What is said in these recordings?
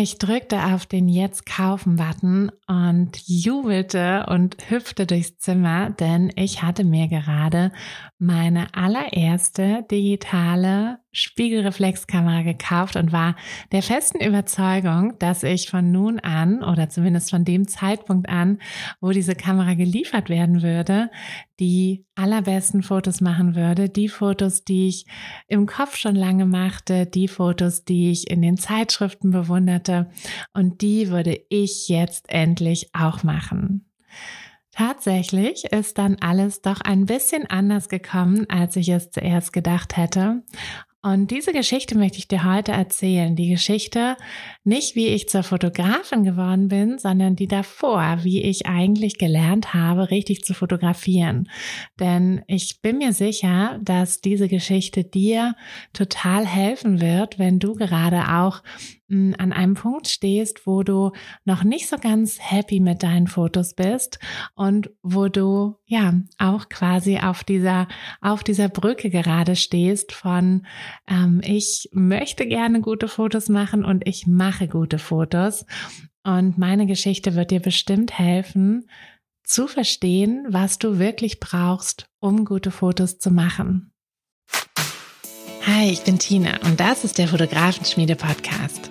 Ich drückte auf den Jetzt kaufen Button und jubelte und hüpfte durchs Zimmer, denn ich hatte mir gerade meine allererste digitale Spiegelreflexkamera gekauft und war der festen Überzeugung, dass ich von nun an oder zumindest von dem Zeitpunkt an, wo diese Kamera geliefert werden würde, die allerbesten Fotos machen würde, die Fotos, die ich im Kopf schon lange machte, die Fotos, die ich in den Zeitschriften bewunderte und die würde ich jetzt endlich auch machen. Tatsächlich ist dann alles doch ein bisschen anders gekommen, als ich es zuerst gedacht hätte. Und diese Geschichte möchte ich dir heute erzählen. Die Geschichte nicht, wie ich zur Fotografin geworden bin, sondern die davor, wie ich eigentlich gelernt habe, richtig zu fotografieren. Denn ich bin mir sicher, dass diese Geschichte dir total helfen wird, wenn du gerade auch an einem Punkt stehst, wo du noch nicht so ganz happy mit deinen Fotos bist und wo du ja auch quasi auf dieser auf dieser Brücke gerade stehst von ähm, ich möchte gerne gute Fotos machen und ich mache gute Fotos und meine Geschichte wird dir bestimmt helfen zu verstehen, was du wirklich brauchst, um gute Fotos zu machen. Hi, ich bin Tina und das ist der Fotografenschmiede Podcast.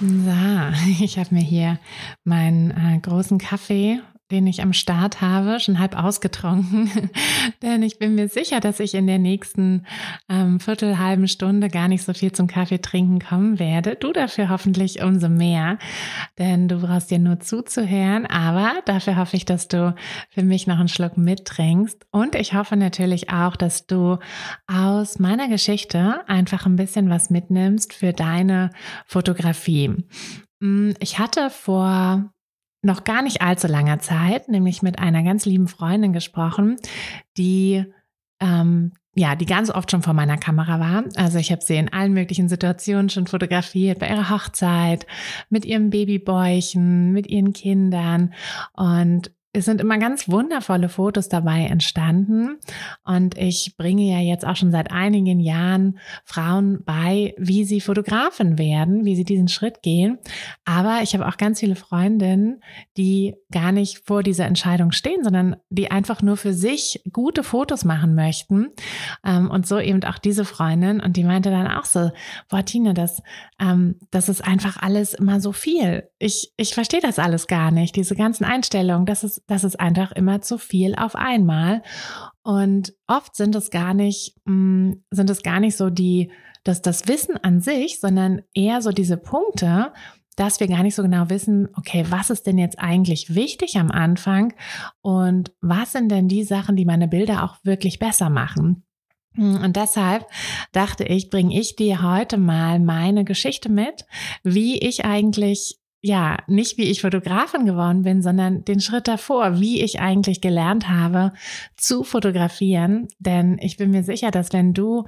So, ich habe mir hier meinen äh, großen Kaffee den ich am Start habe, schon halb ausgetrunken. Denn ich bin mir sicher, dass ich in der nächsten ähm, Viertel, halben Stunde gar nicht so viel zum Kaffee trinken kommen werde. Du dafür hoffentlich umso mehr. Denn du brauchst dir nur zuzuhören. Aber dafür hoffe ich, dass du für mich noch einen Schluck mittrinkst. Und ich hoffe natürlich auch, dass du aus meiner Geschichte einfach ein bisschen was mitnimmst für deine Fotografie. Mm, ich hatte vor noch gar nicht allzu langer Zeit, nämlich mit einer ganz lieben Freundin gesprochen, die ähm, ja, die ganz oft schon vor meiner Kamera war. Also ich habe sie in allen möglichen Situationen schon fotografiert, bei ihrer Hochzeit, mit ihrem Babybäuchen, mit ihren Kindern. Und es sind immer ganz wundervolle Fotos dabei entstanden. Und ich bringe ja jetzt auch schon seit einigen Jahren Frauen bei, wie sie Fotografen werden, wie sie diesen Schritt gehen. Aber ich habe auch ganz viele Freundinnen, die gar nicht vor dieser Entscheidung stehen, sondern die einfach nur für sich gute Fotos machen möchten. Ähm, und so eben auch diese Freundin. Und die meinte dann auch so, boah, Tine, das, ähm, das ist einfach alles immer so viel. Ich, ich verstehe das alles gar nicht, diese ganzen Einstellungen. Das ist, das ist einfach immer zu viel auf einmal. Und oft sind es gar nicht, mm, sind es gar nicht so die, dass das Wissen an sich, sondern eher so diese Punkte, dass wir gar nicht so genau wissen, okay, was ist denn jetzt eigentlich wichtig am Anfang und was sind denn die Sachen, die meine Bilder auch wirklich besser machen? Und deshalb dachte ich, bringe ich dir heute mal meine Geschichte mit, wie ich eigentlich ja, nicht wie ich Fotografin geworden bin, sondern den Schritt davor, wie ich eigentlich gelernt habe zu fotografieren. Denn ich bin mir sicher, dass wenn du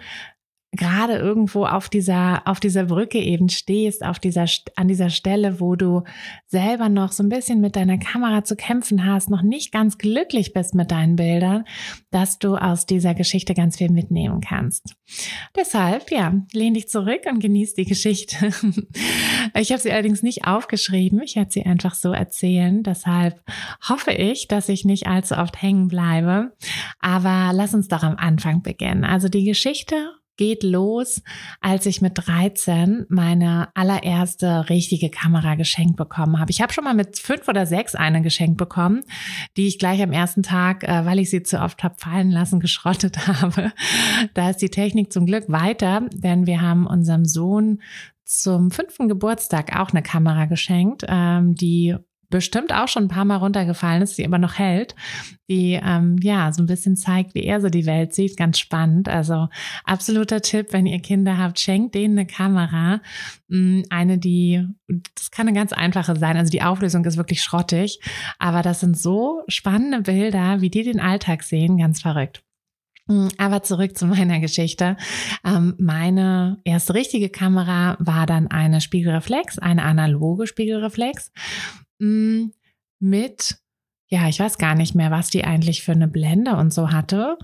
gerade irgendwo auf dieser, auf dieser Brücke eben stehst, auf dieser, an dieser Stelle, wo du selber noch so ein bisschen mit deiner Kamera zu kämpfen hast, noch nicht ganz glücklich bist mit deinen Bildern, dass du aus dieser Geschichte ganz viel mitnehmen kannst. Deshalb, ja, lehn dich zurück und genieß die Geschichte. Ich habe sie allerdings nicht aufgeschrieben. Ich werde sie einfach so erzählen. Deshalb hoffe ich, dass ich nicht allzu oft hängen bleibe. Aber lass uns doch am Anfang beginnen. Also die Geschichte geht los, als ich mit 13 meine allererste richtige Kamera geschenkt bekommen habe. Ich habe schon mal mit fünf oder sechs eine geschenkt bekommen, die ich gleich am ersten Tag, äh, weil ich sie zu oft habe fallen lassen, geschrottet habe. Da ist die Technik zum Glück weiter, denn wir haben unserem Sohn zum fünften Geburtstag auch eine Kamera geschenkt, ähm, die bestimmt auch schon ein paar Mal runtergefallen ist, die aber noch hält, die ähm, ja so ein bisschen zeigt, wie er so die Welt sieht. Ganz spannend. Also absoluter Tipp, wenn ihr Kinder habt, schenkt denen eine Kamera. Mm, eine, die, das kann eine ganz einfache sein. Also die Auflösung ist wirklich schrottig, aber das sind so spannende Bilder, wie die den Alltag sehen, ganz verrückt. Mm, aber zurück zu meiner Geschichte. Ähm, meine erste richtige Kamera war dann eine Spiegelreflex, eine analoge Spiegelreflex. Mm, mit ja, ich weiß gar nicht mehr, was die eigentlich für eine Blende und so hatte.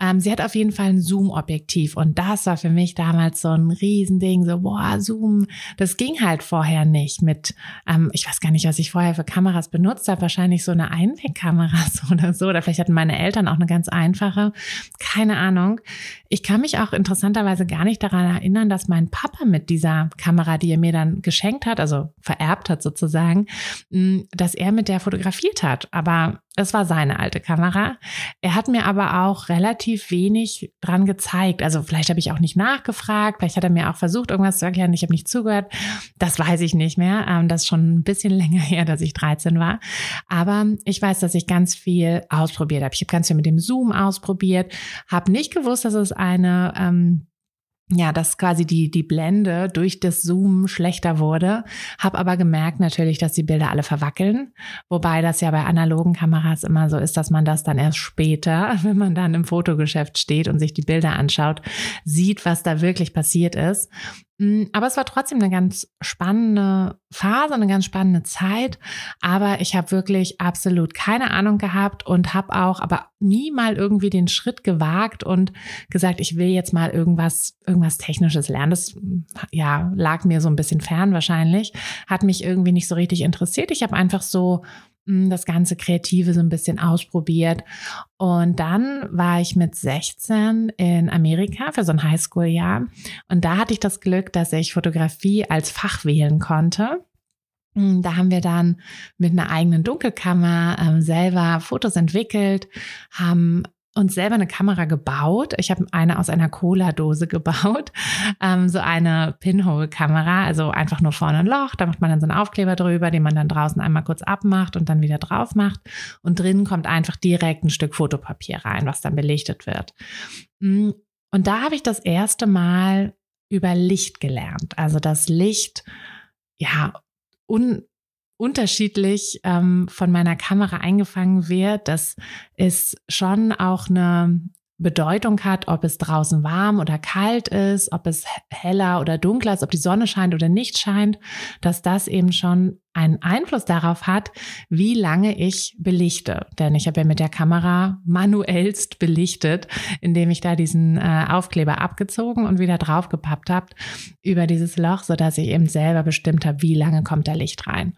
Ähm, sie hat auf jeden Fall ein Zoom-Objektiv und das war für mich damals so ein Riesending, so boah, Zoom, das ging halt vorher nicht mit, ähm, ich weiß gar nicht, was ich vorher für Kameras benutzt habe, wahrscheinlich so eine Einwegkamera oder so, oder vielleicht hatten meine Eltern auch eine ganz einfache, keine Ahnung. Ich kann mich auch interessanterweise gar nicht daran erinnern, dass mein Papa mit dieser Kamera, die er mir dann geschenkt hat, also vererbt hat sozusagen, dass er mit der fotografiert hat. Aber es war seine alte Kamera. Er hat mir aber auch relativ wenig dran gezeigt. Also vielleicht habe ich auch nicht nachgefragt, vielleicht hat er mir auch versucht, irgendwas zu erklären. Ich habe nicht zugehört. Das weiß ich nicht mehr. Ähm, das ist schon ein bisschen länger her, dass ich 13 war. Aber ich weiß, dass ich ganz viel ausprobiert habe. Ich habe ganz viel mit dem Zoom ausprobiert, habe nicht gewusst, dass es eine ähm, ja, dass quasi die, die Blende durch das Zoom schlechter wurde. Hab aber gemerkt natürlich, dass die Bilder alle verwackeln. Wobei das ja bei analogen Kameras immer so ist, dass man das dann erst später, wenn man dann im Fotogeschäft steht und sich die Bilder anschaut, sieht, was da wirklich passiert ist. Mm, aber es war trotzdem eine ganz spannende Phase, eine ganz spannende Zeit. Aber ich habe wirklich absolut keine Ahnung gehabt und habe auch aber nie mal irgendwie den Schritt gewagt und gesagt, ich will jetzt mal irgendwas, irgendwas Technisches lernen. Das ja lag mir so ein bisschen fern wahrscheinlich, hat mich irgendwie nicht so richtig interessiert. Ich habe einfach so das ganze Kreative so ein bisschen ausprobiert. Und dann war ich mit 16 in Amerika für so ein Highschool-Jahr. Und da hatte ich das Glück, dass ich Fotografie als Fach wählen konnte. Da haben wir dann mit einer eigenen Dunkelkammer ähm, selber Fotos entwickelt, haben uns selber eine Kamera gebaut. Ich habe eine aus einer Cola-Dose gebaut, ähm, so eine Pinhole-Kamera, also einfach nur vorne ein Loch. Da macht man dann so einen Aufkleber drüber, den man dann draußen einmal kurz abmacht und dann wieder drauf macht. Und drinnen kommt einfach direkt ein Stück Fotopapier rein, was dann belichtet wird. Mm, und da habe ich das erste Mal über Licht gelernt. Also das Licht, ja, un, unterschiedlich ähm, von meiner Kamera eingefangen wird. Das ist schon auch eine Bedeutung hat, ob es draußen warm oder kalt ist, ob es heller oder dunkler ist, ob die Sonne scheint oder nicht scheint, dass das eben schon einen Einfluss darauf hat, wie lange ich belichte. Denn ich habe ja mit der Kamera manuellst belichtet, indem ich da diesen äh, Aufkleber abgezogen und wieder draufgepappt habe über dieses Loch, so dass ich eben selber bestimmt habe, wie lange kommt da Licht rein.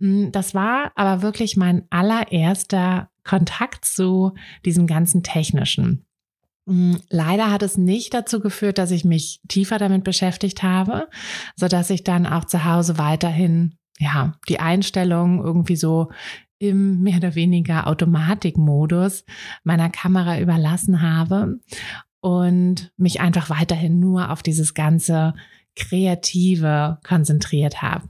Hm, das war aber wirklich mein allererster Kontakt zu diesem ganzen Technischen. Mm, leider hat es nicht dazu geführt, dass ich mich tiefer damit beschäftigt habe, so dass ich dann auch zu Hause weiterhin, ja, die Einstellung irgendwie so im mehr oder weniger Automatikmodus meiner Kamera überlassen habe und mich einfach weiterhin nur auf dieses ganze Kreative konzentriert habe.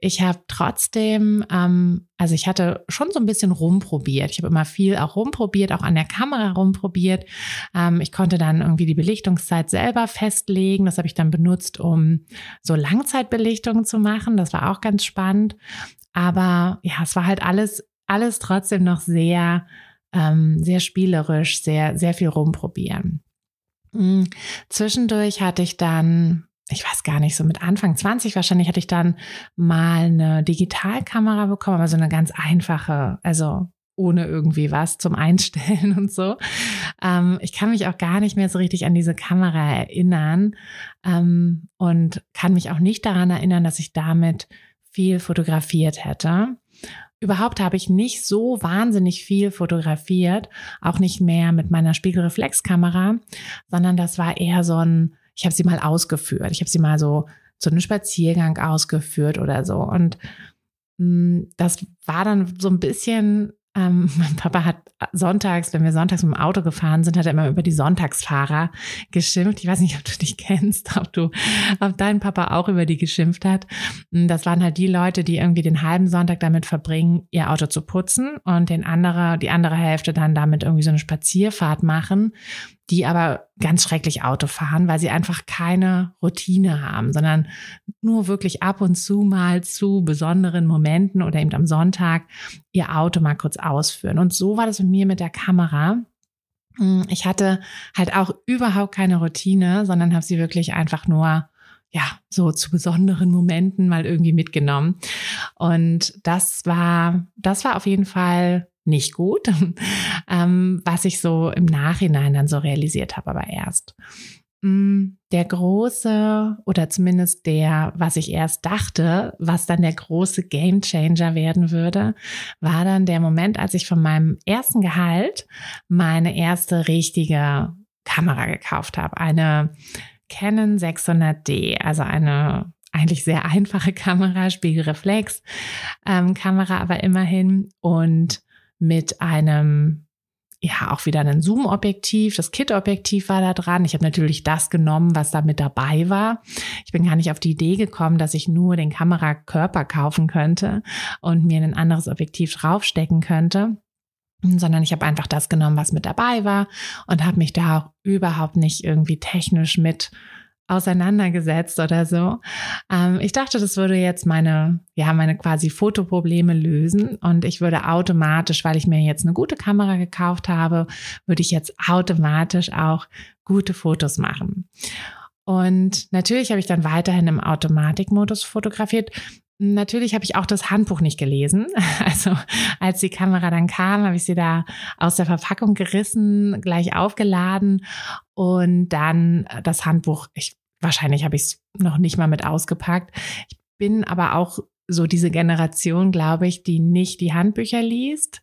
Ich habe trotzdem, ähm, also ich hatte schon so ein bisschen rumprobiert. Ich habe immer viel auch rumprobiert, auch an der Kamera rumprobiert. Ähm, ich konnte dann irgendwie die Belichtungszeit selber festlegen. Das habe ich dann benutzt, um so Langzeitbelichtungen zu machen. Das war auch ganz spannend. Aber ja, es war halt alles, alles trotzdem noch sehr, ähm, sehr spielerisch, sehr, sehr viel rumprobieren. Mhm. Zwischendurch hatte ich dann ich weiß gar nicht, so mit Anfang 20 wahrscheinlich hatte ich dann mal eine Digitalkamera bekommen, aber so eine ganz einfache, also ohne irgendwie was zum Einstellen und so. Ähm, ich kann mich auch gar nicht mehr so richtig an diese Kamera erinnern ähm, und kann mich auch nicht daran erinnern, dass ich damit viel fotografiert hätte. Überhaupt habe ich nicht so wahnsinnig viel fotografiert, auch nicht mehr mit meiner Spiegelreflexkamera, sondern das war eher so ein, ich habe sie mal ausgeführt. Ich habe sie mal so zu einem Spaziergang ausgeführt oder so. Und mh, mm, das war dann so ein bisschen ähm, mein Papa hat sonntags, wenn wir sonntags mit dem Auto gefahren sind, hat er immer über die Sonntagsfahrer geschimpft. Ich weiß nicht, ob du dich kennst, ob du, ob dein Papa auch über die geschimpft hat. Das waren halt die Leute, die irgendwie den halben Sonntag damit verbringen, ihr Auto zu putzen und den andere, die andere Hälfte dann damit irgendwie so eine Spazierfahrt machen die aber ganz schrecklich Auto fahren, weil sie einfach keine Routine haben, sondern nur wirklich ab und zu mal zu besonderen Momenten oder eben am Sonntag ihr Auto mal kurz ausführen. Und so war das mit mir mit der Kamera. Hm, ich hatte halt auch überhaupt keine Routine, sondern habe sie wirklich einfach nur ja, so zu besonderen Momenten mal irgendwie mitgenommen. Und das war, das war auf jeden Fall nicht gut, ähm, was ich so im Nachhinein dann so realisiert habe, aber erst. Mm, der große oder zumindest der, was ich erst dachte, was dann der große Game Changer werden würde, war dann der Moment, als ich von meinem ersten Gehalt meine erste richtige Kamera gekauft habe. Eine Canon 600D, also eine eigentlich sehr einfache Kamera, Spiegelreflex ähm, aber immerhin und mit einem, ja, auch wieder ein Zoom-Objektiv. Das Kit-Objektiv war da dran. Ich habe natürlich das genommen, was da mit dabei war. Ich bin gar nicht auf die Idee gekommen, dass ich nur den Kamerakörper kaufen könnte und mir ein anderes Objektiv draufstecken könnte sondern ich habe einfach das genommen, was mit dabei war und habe mich da auch überhaupt nicht irgendwie technisch mit auseinandergesetzt oder so. Ähm, ich dachte, das würde jetzt meine, ja, meine quasi Fotoprobleme lösen und ich würde automatisch, weil ich mir jetzt eine gute Kamera gekauft habe, würde ich jetzt automatisch auch gute Fotos machen. Und natürlich habe ich dann weiterhin im Automatikmodus fotografiert. Natürlich habe ich auch das Handbuch nicht gelesen. Also als die Kamera dann kam, habe ich sie da aus der Verpackung gerissen, gleich aufgeladen und dann das Handbuch. Ich wahrscheinlich habe ich es noch nicht mal mit ausgepackt. Ich bin aber auch so diese Generation, glaube ich, die nicht die Handbücher liest.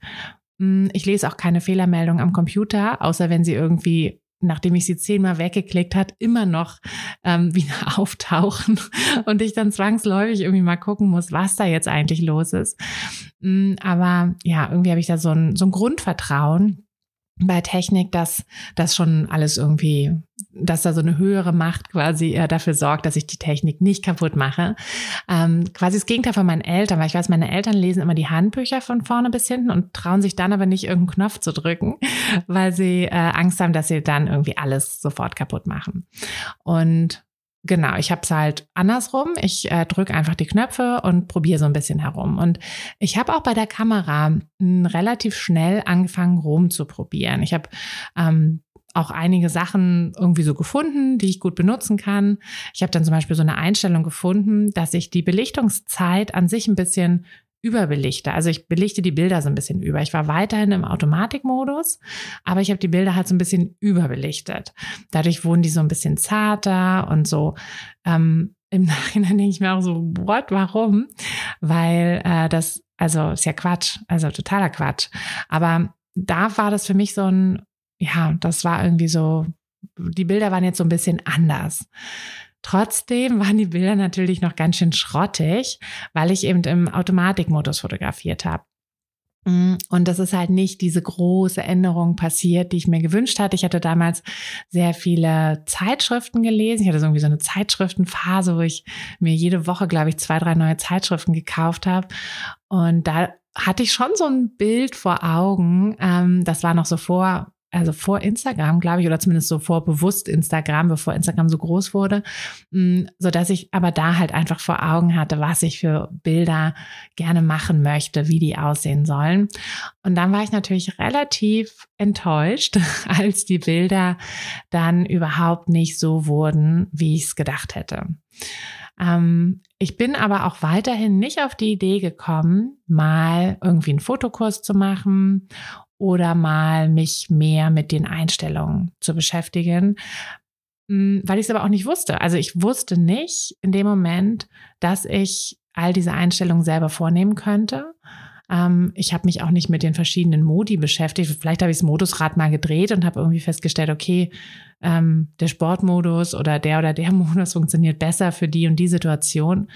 Hm, ich lese auch keine Fehlermeldung am Computer, außer wenn sie irgendwie nachdem ich sie zehnmal weggeklickt hat, immer noch ähm, wieder auftauchen und ich dann zwangsläufig irgendwie mal gucken muss, was da jetzt eigentlich los ist. Mm, aber ja, irgendwie habe ich da so ein, so ein Grundvertrauen bei Technik, dass das schon alles irgendwie, dass da so eine höhere Macht quasi äh, dafür sorgt, dass ich die Technik nicht kaputt mache. Ähm, quasi das Gegenteil von meinen Eltern, weil ich weiß, meine Eltern lesen immer die Handbücher von vorne bis hinten und trauen sich dann aber nicht irgendeinen Knopf zu drücken, weil sie äh, Angst haben, dass sie dann irgendwie alles sofort kaputt machen. Und Genau, ich habe es halt andersrum. Ich äh, drücke einfach die Knöpfe und probiere so ein bisschen herum. Und ich habe auch bei der Kamera m, hm, relativ schnell angefangen, rum zu probieren. Ich habe ähm, auch einige Sachen irgendwie so gefunden, die ich gut benutzen kann. Ich habe dann zum Beispiel so eine Einstellung gefunden, dass ich die Belichtungszeit an sich ein bisschen überbelichte. Also ich belichte die Bilder so ein bisschen über. Ich war weiterhin im Automatikmodus, aber ich habe die Bilder halt so ein bisschen überbelichtet. Dadurch wurden die so ein bisschen zarter und so. Ähm, Im Nachhinein denke ich mir auch so, what, warum? Weil äh, das, also ist ja Quatsch, also totaler Quatsch. Aber da war das für mich so ein, ja, das war irgendwie so, die Bilder waren jetzt so ein bisschen anders. Trotzdem waren die Bilder natürlich noch ganz schön schrottig, weil ich eben im Automatikmodus fotografiert habe. Mm, und das ist halt nicht diese große Änderung passiert, die ich mir gewünscht hatte. Ich hatte damals sehr viele Zeitschriften gelesen. Ich hatte irgendwie so eine Zeitschriftenphase, wo ich mir jede Woche, glaube ich, zwei, drei neue Zeitschriften gekauft habe. Und da hatte ich schon so ein Bild vor Augen. Ähm, das war noch so vor also vor Instagram, glaube ich, oder zumindest so vor bewusst Instagram, bevor Instagram so groß wurde, mm, so dass ich aber da halt einfach vor Augen hatte, was ich für Bilder gerne machen möchte, wie die aussehen sollen. Und dann war ich natürlich relativ enttäuscht, als die Bilder dann überhaupt nicht so wurden, wie ich es gedacht hätte. Ähm, ich bin aber auch weiterhin nicht auf die Idee gekommen, mal irgendwie einen Fotokurs zu machen oder mal mich mehr mit den Einstellungen zu beschäftigen, hm, weil ich es aber auch nicht wusste. Also ich wusste nicht in dem Moment, dass ich all diese Einstellungen selber vornehmen könnte. Ähm, ich habe mich auch nicht mit den verschiedenen Modi beschäftigt. Vielleicht habe ich das Modusrad mal gedreht und habe irgendwie festgestellt, okay, ähm, der Sportmodus oder der oder der Modus funktioniert besser für die und die Situation.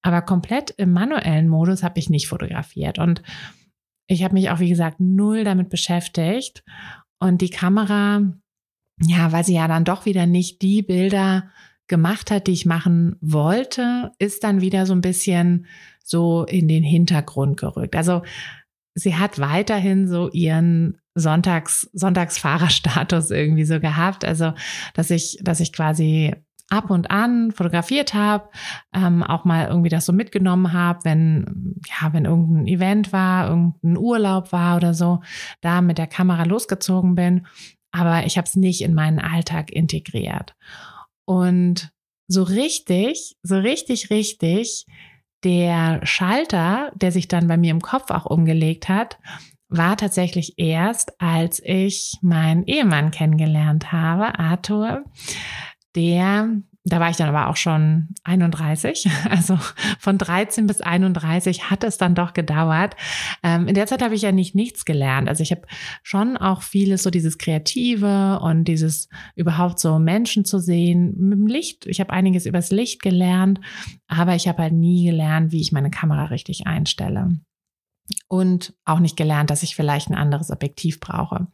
Aber komplett im manuellen Modus habe ich nicht fotografiert. Und ich habe mich auch, wie gesagt, null damit beschäftigt. Und die Kamera, ja, weil sie ja dann doch wieder nicht die Bilder gemacht hat, die ich machen wollte, ist dann wieder so ein bisschen so in den Hintergrund gerückt. Also sie hat weiterhin so ihren Sonntags, Sonntagsfahrerstatus irgendwie so gehabt. Also, dass ich, dass ich quasi ab und an fotografiert habe, ähm, auch mal irgendwie das so mitgenommen habe, wenn ja, wenn irgendein Event war, irgendein Urlaub war oder so, da mit der Kamera losgezogen bin, aber ich habe es nicht in meinen Alltag integriert. Und so richtig, so richtig, richtig, der Schalter, der sich dann bei mir im Kopf auch umgelegt hat, war tatsächlich erst, als ich meinen Ehemann kennengelernt habe, Arthur der, da war ich dann aber auch schon 31, also von 13 bis 31 hat es dann doch gedauert. Ähm, in der Zeit habe ich ja nicht nichts gelernt. Also ich habe schon auch vieles so dieses Kreative und dieses überhaupt so Menschen zu sehen mit dem Licht. Ich habe einiges übers Licht gelernt, aber ich habe halt nie gelernt, wie ich meine Kamera richtig einstelle und auch nicht gelernt, dass ich vielleicht ein anderes Objektiv brauche.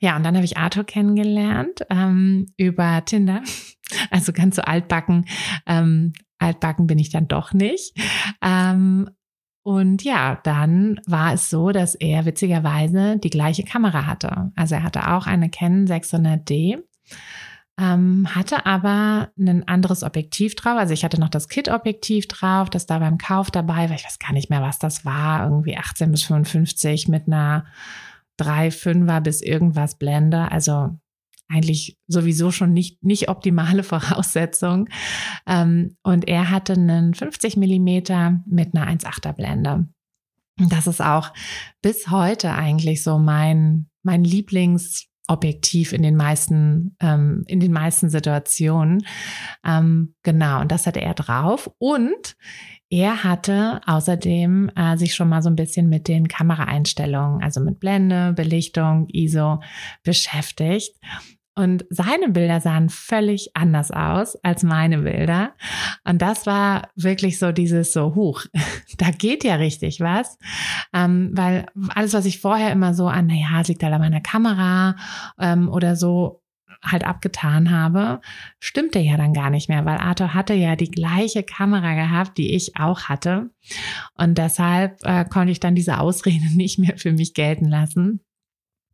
Ja, und dann habe ich Arthur kennengelernt ähm, über Tinder. Also ganz so altbacken. Ähm, altbacken bin ich dann doch nicht. Ähm, und ja, dann war es so, dass er witzigerweise die gleiche Kamera hatte. Also er hatte auch eine Canon 600D ähm, hatte aber ein anderes Objektiv drauf. Also ich hatte noch das Kit-Objektiv drauf, das da beim Kauf dabei war. Ich weiß gar nicht mehr, was das war. Irgendwie 18 bis 55 mit einer 3,5er bis irgendwas Blende. Also eigentlich sowieso schon nicht, nicht optimale Voraussetzung. Ähm, und er hatte einen 50 Millimeter mit einer 1,8er Blende. Das ist auch bis heute eigentlich so mein, mein Lieblings, objektiv in den meisten, ähm, in den meisten Situationen. Ähm, genau, und das hatte er drauf. Und er hatte außerdem äh, sich schon mal so ein bisschen mit den Kameraeinstellungen, also mit Blende, Belichtung, ISO beschäftigt. Und seine Bilder sahen völlig anders aus als meine Bilder. Und das war wirklich so dieses so, huch, da geht ja richtig was. Ähm, weil alles, was ich vorher immer so an, naja, es liegt halt an meiner Kamera ähm, oder so halt abgetan habe, stimmte ja dann gar nicht mehr, weil Arthur hatte ja die gleiche Kamera gehabt, die ich auch hatte. Und deshalb äh, konnte ich dann diese Ausrede nicht mehr für mich gelten lassen.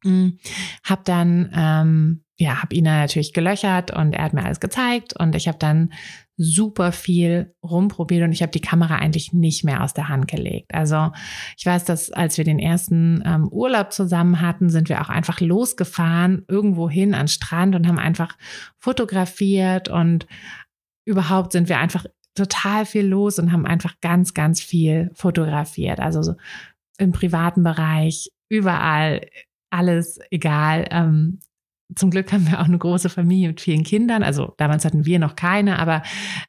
Hm, hab dann ähm, ja, habe ihn natürlich gelöchert und er hat mir alles gezeigt und ich habe dann super viel rumprobiert und ich habe die Kamera eigentlich nicht mehr aus der Hand gelegt. Also ich weiß, dass als wir den ersten ähm, Urlaub zusammen hatten, sind wir auch einfach losgefahren irgendwo hin an Strand und haben einfach fotografiert und überhaupt sind wir einfach total viel los und haben einfach ganz, ganz viel fotografiert. Also so im privaten Bereich, überall, alles egal. Ähm, zum Glück haben wir auch eine große Familie mit vielen Kindern. Also damals hatten wir noch keine, aber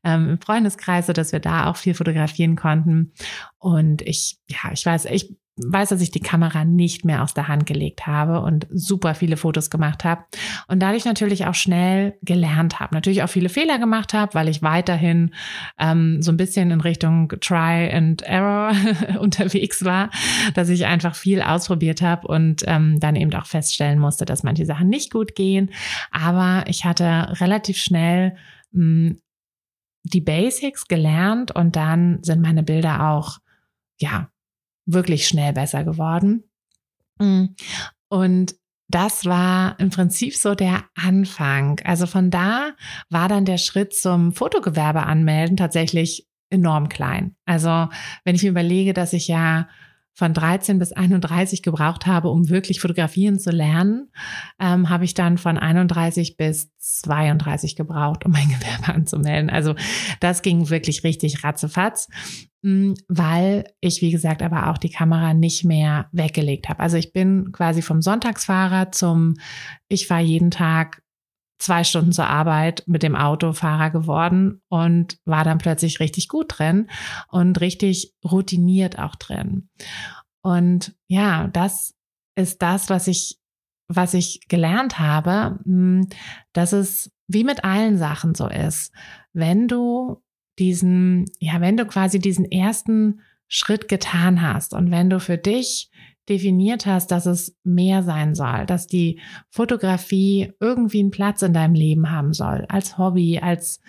ähm, im Freundeskreis, so dass wir da auch viel fotografieren konnten. Und ich, ja, ich weiß, ich weiß, dass ich die Kamera nicht mehr aus der Hand gelegt habe und super viele Fotos gemacht habe und dadurch natürlich auch schnell gelernt habe. Natürlich auch viele Fehler gemacht habe, weil ich weiterhin ähm, so ein bisschen in Richtung Try and Error unterwegs war, dass ich einfach viel ausprobiert habe und ähm, dann eben auch feststellen musste, dass manche Sachen nicht gut gehen. Aber ich hatte relativ schnell mh, hm, die Basics gelernt und dann sind meine Bilder auch ja wirklich schnell besser geworden. Mm. Und das war im Prinzip so der Anfang. Also von da war dann der Schritt zum Fotogewerbe anmelden tatsächlich enorm klein. Also wenn ich mir überlege, dass ich ja von 13 bis 31 gebraucht habe, um wirklich fotografieren zu lernen, ähm, habe ich dann von 31 bis 32 gebraucht, um mein Gewerbe anzumelden. Also das ging wirklich richtig ratzefatz, mm, weil ich, wie gesagt, aber auch die Kamera nicht mehr weggelegt habe. Also ich bin quasi vom Sonntagsfahrer zum, ich fahre jeden Tag zwei Stunden zur Arbeit mit dem Autofahrer geworden und war dann plötzlich richtig gut drin und richtig routiniert auch drin. Und ja, das ist das, was ich, was ich gelernt habe, hm, dass es wie mit allen Sachen so ist. Wenn du diesen, ja, wenn du quasi diesen ersten Schritt getan hast und wenn du für dich definiert hast, dass es mehr sein soll, dass die Fotografie irgendwie einen Platz in deinem Leben haben soll, als Hobby, als,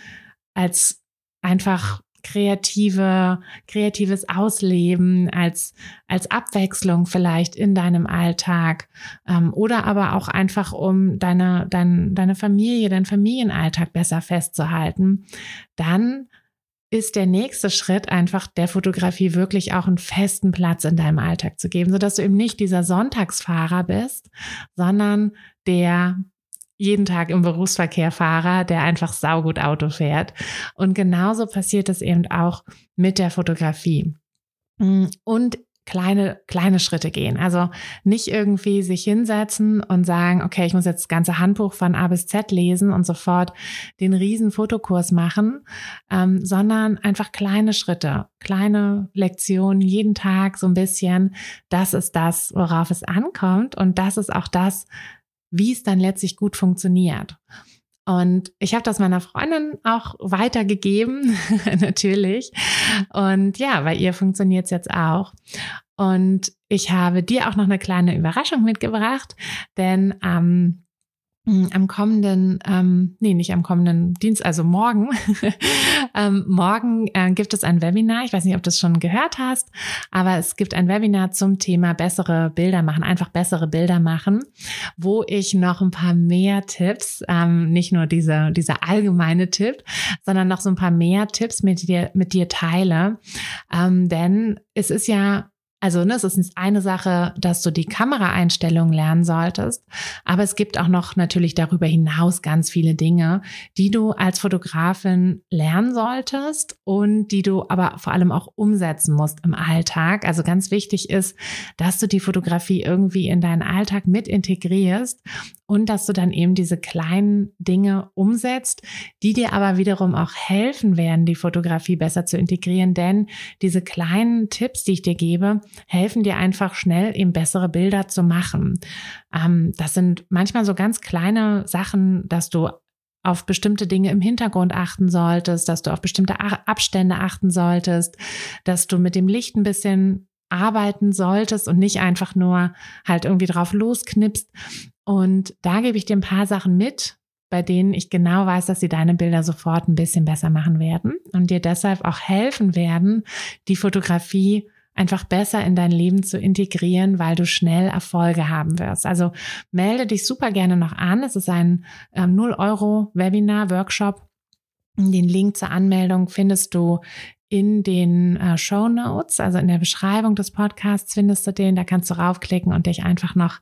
als einfach kreative, kreatives Ausleben, als, als Abwechslung vielleicht in deinem Alltag ähm, oder aber auch einfach, um deine, dein, deine Familie, deinen Familienalltag besser festzuhalten, dann ist der nächste Schritt einfach der Fotografie wirklich auch einen festen Platz in deinem Alltag zu geben, sodass du eben nicht dieser Sonntagsfahrer bist, sondern der jeden Tag im Berufsverkehr Fahrer, der einfach saugut Auto fährt. Und genauso passiert es eben auch mit der Fotografie. Und kleine, kleine Schritte gehen. Also nicht irgendwie sich hinsetzen und sagen, okay, ich muss jetzt das ganze Handbuch von A bis Z lesen und sofort den riesen Fotokurs machen, ähm, sondern einfach kleine Schritte, kleine Lektionen jeden Tag so ein bisschen. Das ist das, worauf es ankommt und das ist auch das, wie es dann letztlich gut funktioniert. Und ich habe das meiner Freundin auch weitergegeben, natürlich. Und ja, bei ihr funktioniert es jetzt auch. Und ich habe dir auch noch eine kleine Überraschung mitgebracht, denn am am kommenden, ähm, nee, nicht am kommenden Dienst, also morgen. ähm, morgen äh, gibt es ein Webinar. Ich weiß nicht, ob du es schon gehört hast, aber es gibt ein Webinar zum Thema bessere Bilder machen, einfach bessere Bilder machen, wo ich noch ein paar mehr Tipps, ähm, nicht nur diese, dieser allgemeine Tipp, sondern noch so ein paar mehr Tipps mit dir, mit dir teile. Ähm, denn es ist ja also ne, es ist eine Sache, dass du die Kameraeinstellungen lernen solltest, aber es gibt auch noch natürlich darüber hinaus ganz viele Dinge, die du als Fotografin lernen solltest und die du aber vor allem auch umsetzen musst im Alltag. Also ganz wichtig ist, dass du die Fotografie irgendwie in deinen Alltag mit integrierst und dass du dann eben diese kleinen Dinge umsetzt, die dir aber wiederum auch helfen werden, die Fotografie besser zu integrieren, denn diese kleinen Tipps, die ich dir gebe, helfen dir einfach schnell eben bessere Bilder zu machen. Ähm, das sind manchmal so ganz kleine Sachen, dass du auf bestimmte Dinge im Hintergrund achten solltest, dass du auf bestimmte Abstände achten solltest, dass du mit dem Licht ein bisschen arbeiten solltest und nicht einfach nur halt irgendwie drauf losknipst. Und da gebe ich dir ein paar Sachen mit, bei denen ich genau weiß, dass sie deine Bilder sofort ein bisschen besser machen werden und dir deshalb auch helfen werden, die Fotografie einfach besser in dein Leben zu integrieren, weil du schnell Erfolge haben wirst. Also melde dich super gerne noch an. Es ist ein ähm, 0 Euro Webinar, Workshop. Den Link zur Anmeldung findest du in den äh, Show Notes, also in der Beschreibung des Podcasts findest du den. Da kannst du raufklicken und dich einfach noch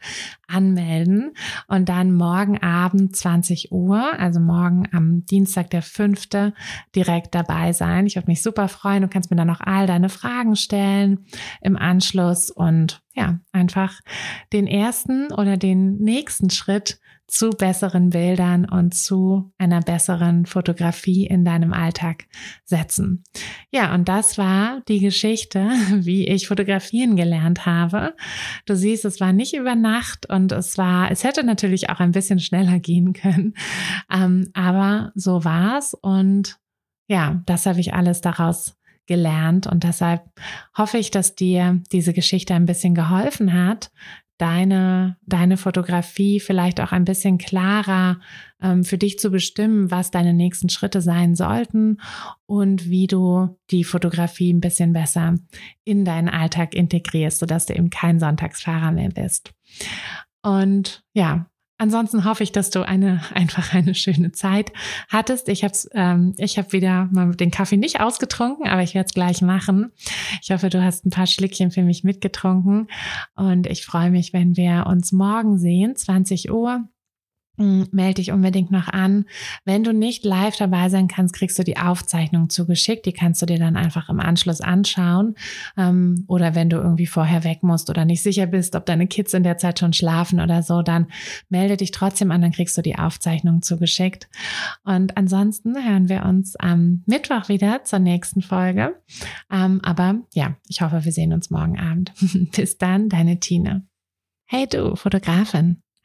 anmelden. Und dann morgen Abend 20 Uhr, also morgen am Dienstag der 5. direkt dabei sein. Ich würde mich super freuen. Du kannst mir dann noch all deine Fragen stellen im Anschluss und ja, einfach den ersten oder den nächsten Schritt zu besseren Bildern und zu einer besseren Fotografie in deinem Alltag setzen. Ja, und das war die Geschichte, wie ich fotografieren gelernt habe. Du siehst, es war nicht über Nacht und es war, es hätte natürlich auch ein bisschen schneller gehen können. Ähm, aber so war's und ja, das habe ich alles daraus gelernt und deshalb hoffe ich, dass dir diese Geschichte ein bisschen geholfen hat, deine, deine Fotografie vielleicht auch ein bisschen klarer ähm, für dich zu bestimmen, was deine nächsten Schritte sein sollten und wie du die Fotografie ein bisschen besser in deinen Alltag integrierst, sodass du eben kein Sonntagsfahrer mehr bist. Und ja, Ansonsten hoffe ich, dass du eine einfach eine schöne Zeit hattest. Ich habe ähm, ich habe wieder mal den Kaffee nicht ausgetrunken, aber ich werde es gleich machen. Ich hoffe, du hast ein paar Schlückchen für mich mitgetrunken und ich freue mich, wenn wir uns morgen sehen, 20 Uhr melde dich unbedingt noch an. Wenn du nicht live dabei sein kannst, kriegst du die Aufzeichnung zugeschickt. Die kannst du dir dann einfach im Anschluss anschauen. Ähm, oder wenn du irgendwie vorher weg musst oder nicht sicher bist, ob deine Kids in der Zeit schon schlafen oder so, dann melde dich trotzdem an, dann kriegst du die Aufzeichnung zugeschickt. Und ansonsten hören wir uns am Mittwoch wieder zur nächsten Folge. Ähm, aber ja, ich hoffe, wir sehen uns morgen Abend. Bis dann, deine Tine. Hey du, Fotografin.